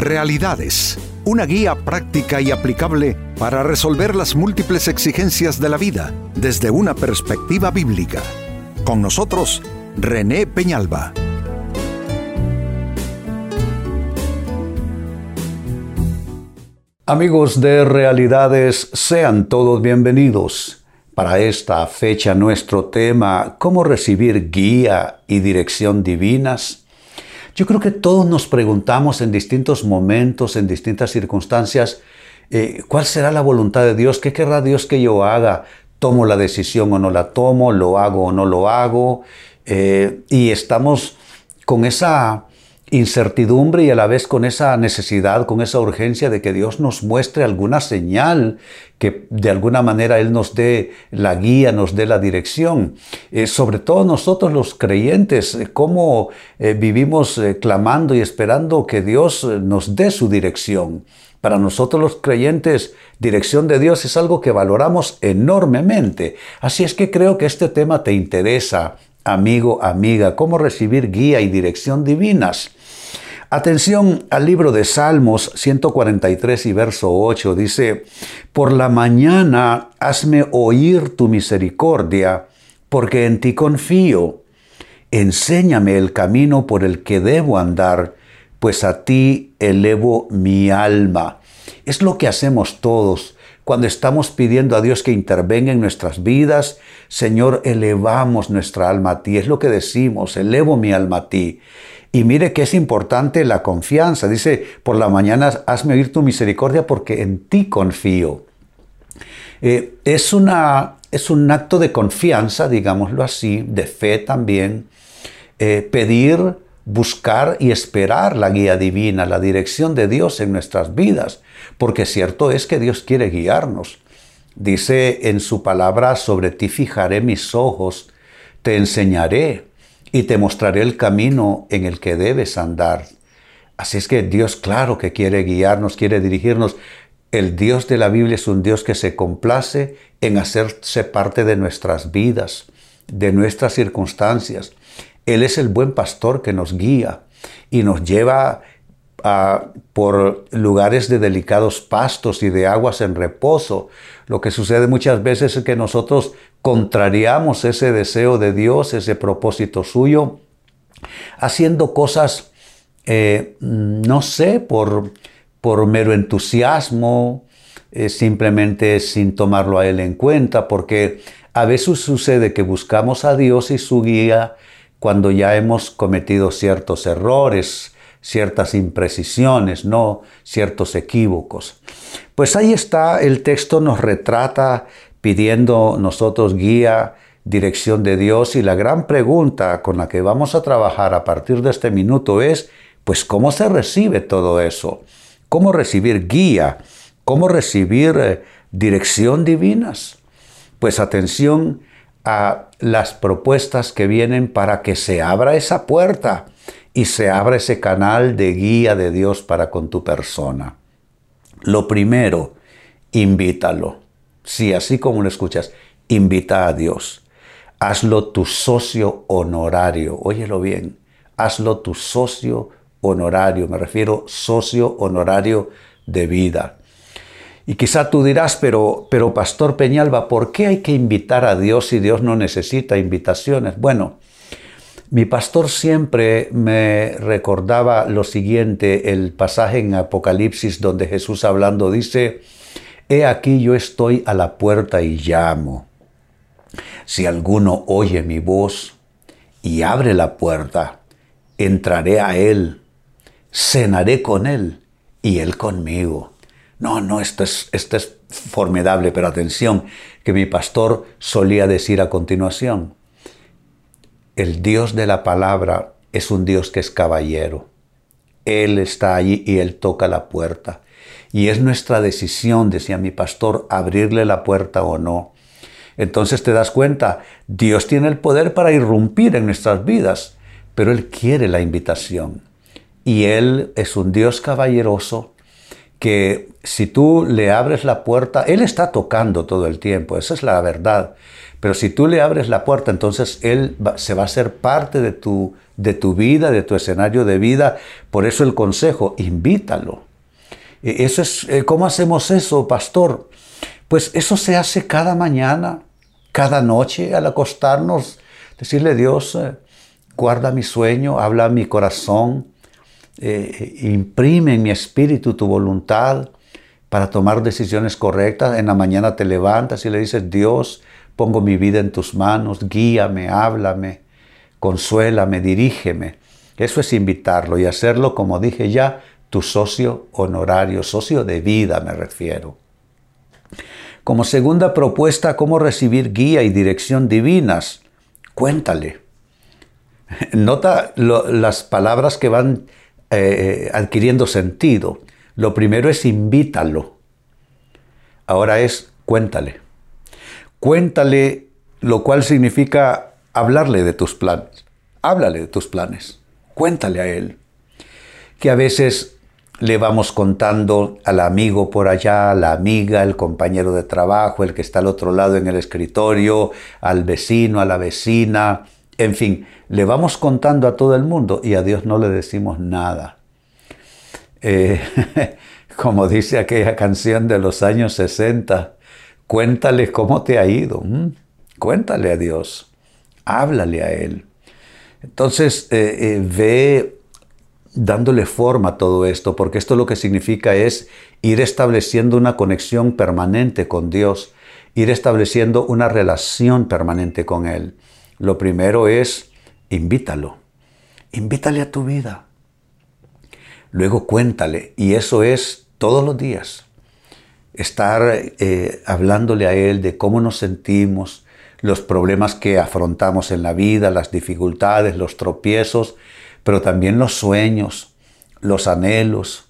Realidades, una guía práctica y aplicable para resolver las múltiples exigencias de la vida desde una perspectiva bíblica. Con nosotros, René Peñalba. Amigos de Realidades, sean todos bienvenidos. Para esta fecha nuestro tema, ¿cómo recibir guía y dirección divinas? Yo creo que todos nos preguntamos en distintos momentos, en distintas circunstancias, eh, ¿cuál será la voluntad de Dios? ¿Qué querrá Dios que yo haga? ¿Tomo la decisión o no la tomo? ¿Lo hago o no lo hago? Eh, y estamos con esa incertidumbre y a la vez con esa necesidad, con esa urgencia de que Dios nos muestre alguna señal, que de alguna manera Él nos dé la guía, nos dé la dirección. Eh, sobre todo nosotros los creyentes, eh, cómo eh, vivimos clamando y esperando que Dios nos dé su dirección. Para nosotros los creyentes, dirección de Dios es algo que valoramos enormemente. Así es que creo que este tema te interesa, amigo, amiga, cómo recibir guía y dirección divinas. Atención al libro de Salmos 143 y verso 8 dice, Por la mañana hazme oír tu misericordia, porque en ti confío. Enséñame el camino por el que debo andar, pues a ti elevo mi alma. Es lo que hacemos todos cuando estamos pidiendo a Dios que intervenga en nuestras vidas. Señor, elevamos nuestra alma a ti. Es lo que decimos, elevo mi alma a ti. Y mire que es importante la confianza. Dice, por la mañana hazme oír tu misericordia porque en ti confío. Eh, es, una, es un acto de confianza, digámoslo así, de fe también, eh, pedir, buscar y esperar la guía divina, la dirección de Dios en nuestras vidas, porque cierto es que Dios quiere guiarnos. Dice en su palabra, sobre ti fijaré mis ojos, te enseñaré y te mostraré el camino en el que debes andar. Así es que Dios claro que quiere guiarnos, quiere dirigirnos. El Dios de la Biblia es un Dios que se complace en hacerse parte de nuestras vidas, de nuestras circunstancias. Él es el buen pastor que nos guía y nos lleva por lugares de delicados pastos y de aguas en reposo. Lo que sucede muchas veces es que nosotros contrariamos ese deseo de Dios, ese propósito suyo, haciendo cosas, eh, no sé, por, por mero entusiasmo, eh, simplemente sin tomarlo a Él en cuenta, porque a veces sucede que buscamos a Dios y su guía cuando ya hemos cometido ciertos errores, ciertas imprecisiones, no ciertos equívocos. Pues ahí está, el texto nos retrata pidiendo nosotros guía, dirección de Dios y la gran pregunta con la que vamos a trabajar a partir de este minuto es, pues, ¿cómo se recibe todo eso? ¿Cómo recibir guía? ¿Cómo recibir eh, dirección divinas? Pues atención a las propuestas que vienen para que se abra esa puerta y se abra ese canal de guía de Dios para con tu persona. Lo primero, invítalo. Sí, así como lo escuchas, invita a Dios. Hazlo tu socio honorario. Óyelo bien. Hazlo tu socio honorario. Me refiero socio honorario de vida. Y quizá tú dirás, pero, pero Pastor Peñalba, ¿por qué hay que invitar a Dios si Dios no necesita invitaciones? Bueno, mi pastor siempre me recordaba lo siguiente, el pasaje en Apocalipsis donde Jesús hablando dice, He aquí yo estoy a la puerta y llamo. Si alguno oye mi voz y abre la puerta, entraré a él, cenaré con él y él conmigo. No, no, esto es, esto es formidable, pero atención, que mi pastor solía decir a continuación. El Dios de la palabra es un Dios que es caballero. Él está allí y Él toca la puerta. Y es nuestra decisión, decía mi pastor, abrirle la puerta o no. Entonces te das cuenta, Dios tiene el poder para irrumpir en nuestras vidas, pero Él quiere la invitación. Y Él es un Dios caballeroso que si tú le abres la puerta, Él está tocando todo el tiempo, esa es la verdad. Pero si tú le abres la puerta, entonces Él se va a ser parte de tu, de tu vida, de tu escenario de vida. Por eso el consejo, invítalo. E, eso es, eh, ¿Cómo hacemos eso, pastor? Pues eso se hace cada mañana, cada noche al acostarnos. Decirle, Dios, eh, guarda mi sueño, habla mi corazón, eh, imprime en mi espíritu tu voluntad para tomar decisiones correctas. En la mañana te levantas y le dices, Dios, pongo mi vida en tus manos, guíame, háblame, consuélame, dirígeme. Eso es invitarlo y hacerlo, como dije ya, tu socio honorario, socio de vida me refiero. Como segunda propuesta, cómo recibir guía y dirección divinas. Cuéntale. Nota las palabras que van eh, adquiriendo sentido. Lo primero es invítalo. Ahora es cuéntale. Cuéntale, lo cual significa hablarle de tus planes. Háblale de tus planes. Cuéntale a él. Que a veces le vamos contando al amigo por allá, a la amiga, el compañero de trabajo, el que está al otro lado en el escritorio, al vecino, a la vecina, en fin, le vamos contando a todo el mundo y a Dios no le decimos nada. Eh, como dice aquella canción de los años 60, cuéntale cómo te ha ido, cuéntale a Dios, háblale a Él. Entonces, eh, eh, ve dándole forma a todo esto, porque esto lo que significa es ir estableciendo una conexión permanente con Dios, ir estableciendo una relación permanente con Él. Lo primero es invítalo, invítale a tu vida. Luego cuéntale, y eso es todos los días. Estar eh, hablándole a Él de cómo nos sentimos, los problemas que afrontamos en la vida, las dificultades, los tropiezos, pero también los sueños, los anhelos,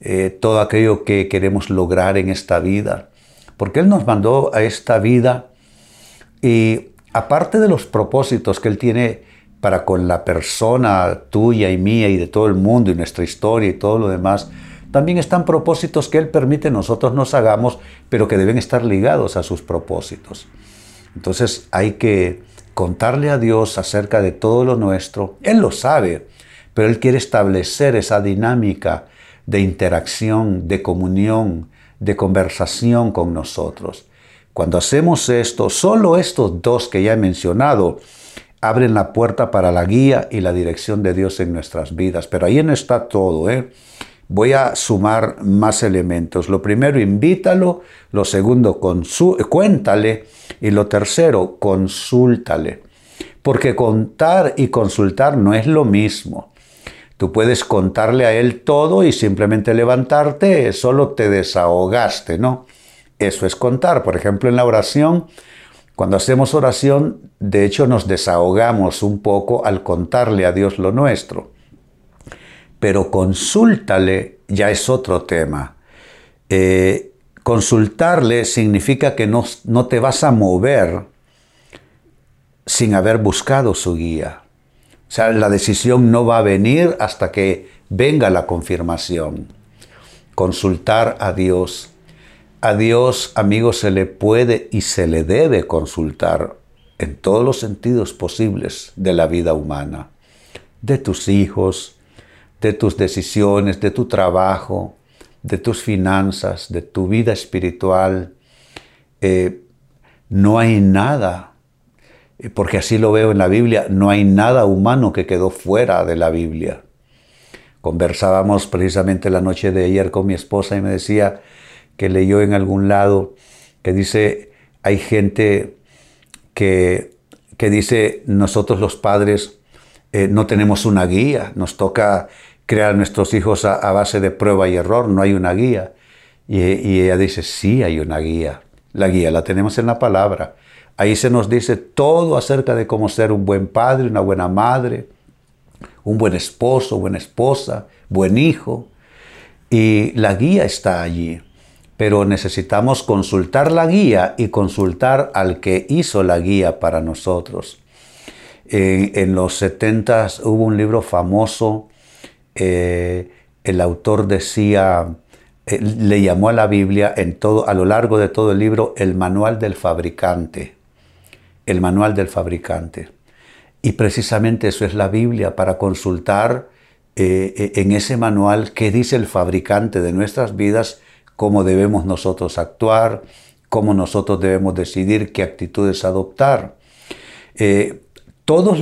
eh, todo aquello que queremos lograr en esta vida. Porque Él nos mandó a esta vida y aparte de los propósitos que Él tiene para con la persona tuya y mía y de todo el mundo y nuestra historia y todo lo demás, también están propósitos que Él permite nosotros nos hagamos, pero que deben estar ligados a sus propósitos. Entonces hay que contarle a Dios acerca de todo lo nuestro. Él lo sabe, pero Él quiere establecer esa dinámica de interacción, de comunión, de conversación con nosotros. Cuando hacemos esto, solo estos dos que ya he mencionado abren la puerta para la guía y la dirección de Dios en nuestras vidas. Pero ahí no está todo. ¿eh? Voy a sumar más elementos. Lo primero, invítalo. Lo segundo, cuéntale. Y lo tercero, consúltale. Porque contar y consultar no es lo mismo. Tú puedes contarle a él todo y simplemente levantarte, solo te desahogaste, ¿no? Eso es contar. Por ejemplo, en la oración, cuando hacemos oración, de hecho nos desahogamos un poco al contarle a Dios lo nuestro. Pero consúltale ya es otro tema. Eh, consultarle significa que no, no te vas a mover sin haber buscado su guía. O sea, la decisión no va a venir hasta que venga la confirmación. Consultar a Dios a Dios, amigos, se le puede y se le debe consultar en todos los sentidos posibles de la vida humana, de tus hijos, de tus decisiones, de tu trabajo, de tus finanzas, de tu vida espiritual. Eh, no hay nada, eh, porque así lo veo en la Biblia, no hay nada humano que quedó fuera de la Biblia. Conversábamos precisamente la noche de ayer con mi esposa y me decía, que leyó en algún lado que dice, hay gente que, que dice, nosotros los padres eh, no tenemos una guía, nos toca crear nuestros hijos a, base de prueba y error, no hay una guía. Y, y ella dice, sí hay una guía, la guía la tenemos en la palabra. Ahí se nos dice todo acerca de cómo ser un buen padre, una buena madre, un buen esposo, buena esposa, buen hijo. Y la guía está allí pero necesitamos consultar la guía y consultar al que hizo la guía para nosotros. en los 70 hubo un libro famoso, eh, el autor decía, eh, le llamó a la Biblia en todo, a lo largo de todo el libro el manual del fabricante. el manual del fabricante. Y precisamente eso es la Biblia, para consultar eh, en ese manual qué dice el fabricante de nuestras vidas, cómo debemos nosotros actuar, cómo nosotros debemos decidir qué actitudes adoptar. Todas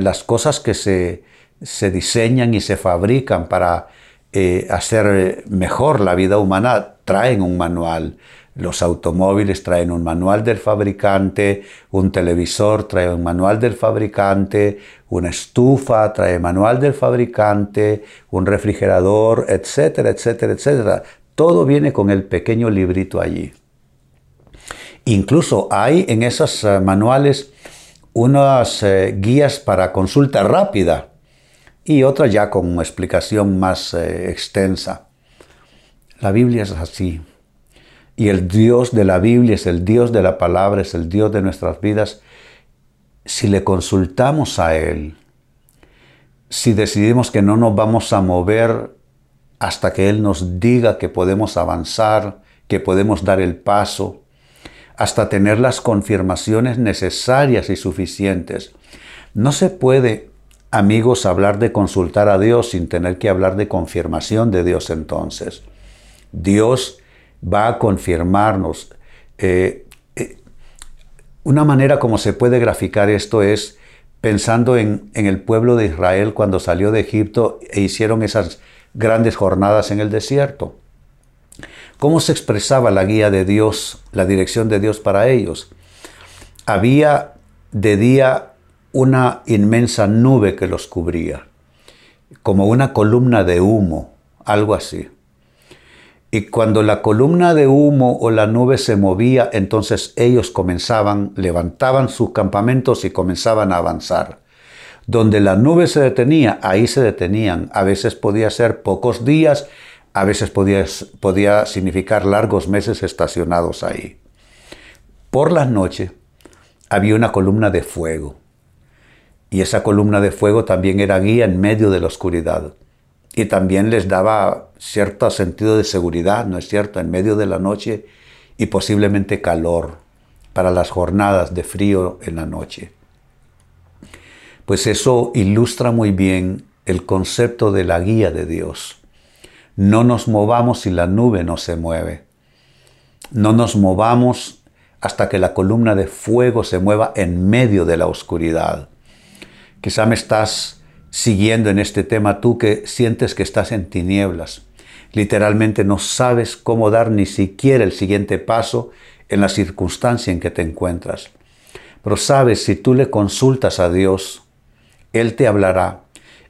las cosas que se, se, diseñan y se fabrican para hacer mejor la vida humana traen un manual. Los automóviles traen un manual del fabricante, un televisor trae un manual del fabricante, una estufa trae manual del fabricante, un refrigerador, etcétera, etcétera, etcétera. Todo viene con el pequeño librito allí. Incluso hay en esos eh, manuales unas eh, guías para consulta rápida y otras ya con una explicación más eh, extensa. La Biblia es así. Y el Dios de la Biblia es el Dios de la palabra, es el Dios de nuestras vidas. Si le consultamos a Él, si decidimos que no nos vamos a mover hasta que Él nos diga que podemos avanzar, que podemos dar el paso, hasta tener las confirmaciones necesarias y suficientes. No se puede, amigos, hablar de consultar a Dios sin tener que hablar de confirmación de Dios entonces. Dios va a confirmarnos. Eh, eh, una manera como se puede graficar esto es pensando en, en, el pueblo de Israel cuando salió de Egipto e hicieron esas grandes jornadas en el desierto. ¿Cómo se expresaba la guía de Dios, la dirección de Dios para ellos? Había de día una inmensa nube que los cubría, como una columna de humo, algo así. Y cuando la columna de humo o la nube se movía, entonces ellos comenzaban, levantaban sus campamentos y comenzaban a avanzar. Donde la nube se detenía, ahí se detenían. A veces podía ser pocos días, a veces podía, podía significar largos meses estacionados ahí. Por las noches había una columna de fuego. Y esa columna de fuego también era guía en medio de la oscuridad y también les daba cierto sentido de seguridad, ¿no es cierto?, en medio de la noche y posiblemente calor para las jornadas de frío en la noche. Pues eso ilustra muy bien el concepto de la guía de Dios. No nos movamos si la nube no se mueve. No nos movamos hasta que la columna de fuego se mueva en medio de la oscuridad. Quizá me estás siguiendo en este tema tú que sientes que estás en tinieblas. Literalmente no sabes cómo dar ni siquiera el siguiente paso en la circunstancia en que te encuentras. Pero sabes, si tú le consultas a Dios, Él te hablará.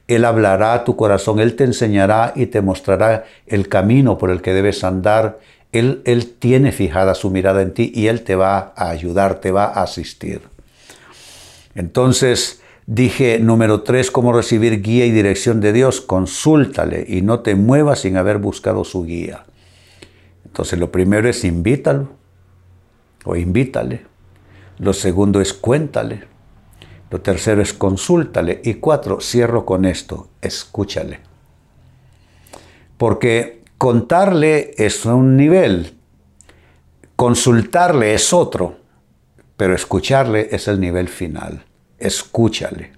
Él hablará a tu corazón, Él te enseñará y te mostrará el camino por el que debes andar. Él, él tiene fijada su mirada en ti y Él te va a ayudar, te va a asistir. Entonces, Dije, número tres, cómo recibir guía y dirección de Dios. Consúltale y no te muevas sin haber buscado su guía. Entonces lo primero es invítalo o invítale. Lo segundo es cuéntale. Lo tercero es consúltale. Y cuatro, cierro con esto, escúchale. Porque contarle es un nivel, consultarle es otro, pero escucharle es el nivel final escúchale.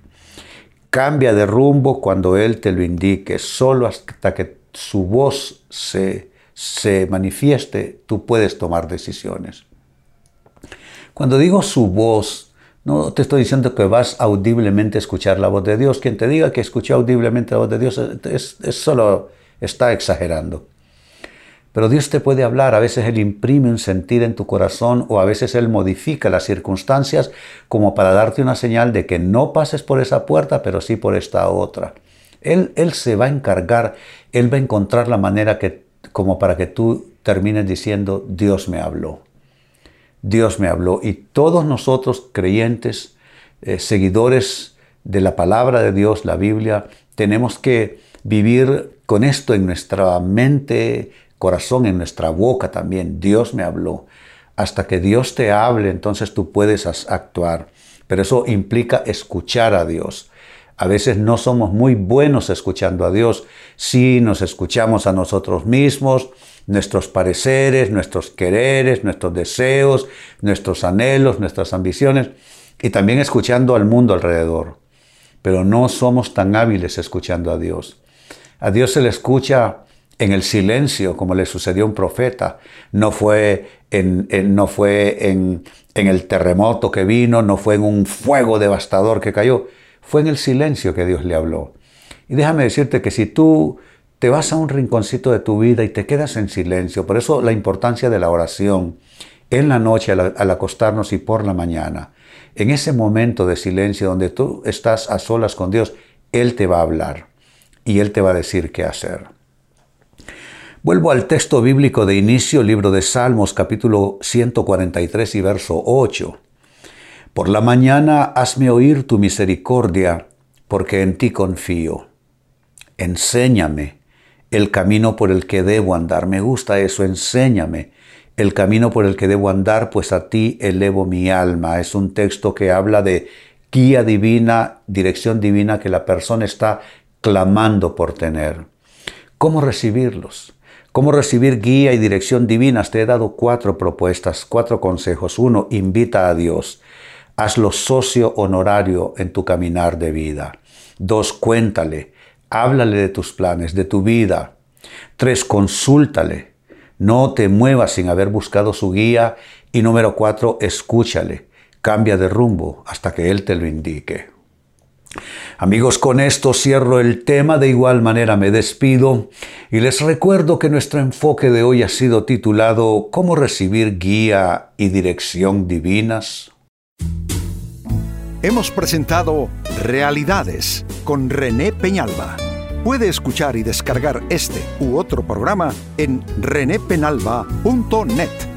Cambia de rumbo cuando Él te lo indique. Solo hasta que su voz se, se manifieste, tú puedes tomar decisiones. Cuando digo su voz, no te estoy diciendo que vas audiblemente a escuchar la voz de Dios. Quien te diga que escuché audiblemente la voz de Dios es solo está exagerando. Pero Dios te puede hablar, a veces Él imprime un sentir en tu corazón o a veces Él modifica las circunstancias como para darte una señal de que no pases por esa puerta, pero sí por esta otra. Él, él se va a encargar, Él va a encontrar la manera que, como para que tú termines diciendo, Dios me habló. Dios me habló. Y todos nosotros, creyentes, eh, seguidores de la palabra de Dios, la Biblia, tenemos que vivir con esto en nuestra mente, corazón, en nuestra boca también. Dios me habló. Hasta que Dios te hable, entonces tú puedes actuar. Pero eso implica escuchar a Dios. A veces no somos muy buenos escuchando a Dios. Sí nos escuchamos a nosotros mismos, nuestros pareceres, nuestros quereres, nuestros deseos, nuestros anhelos, nuestras ambiciones y también escuchando al mundo alrededor. Pero no somos tan hábiles escuchando a Dios. A Dios se le escucha en el silencio, como le sucedió a un profeta. No fue, en, no fue en, el terremoto que vino, no fue en un fuego devastador que cayó. Fue en el silencio que Dios le habló. Y déjame decirte que si tú te vas a un rinconcito de tu vida y te quedas en silencio, por eso la importancia de la oración en la noche al acostarnos y por la mañana, en ese momento de silencio donde tú estás a solas con Dios, Él te va a hablar y Él te va a decir qué hacer. Vuelvo al texto bíblico de inicio, libro de Salmos, capítulo 143 y verso 8. Por la mañana hazme oír tu misericordia, porque en ti confío. Enséñame el camino por el que debo andar. Me gusta eso, enséñame el camino por el que debo andar, pues a ti elevo mi alma. Es un texto que habla de guía divina, dirección divina que la persona está clamando por tener. ¿Cómo recibirlos? ¿Cómo recibir guía y dirección divinas? Te he dado cuatro propuestas, cuatro consejos. Uno, invita a Dios. Hazlo socio honorario en tu caminar de vida. Dos, cuéntale. Háblale de tus planes, de tu vida. Tres, consúltale. No te muevas sin haber buscado su guía. Y número cuatro, escúchale. Cambia de rumbo hasta que Él te lo indique. Amigos, con esto cierro el tema, de igual manera me despido y les recuerdo que nuestro enfoque de hoy ha sido titulado ¿Cómo recibir guía y dirección divinas? Hemos presentado Realidades con René Peñalba. Puede escuchar y descargar este u otro programa en renépenalba.net.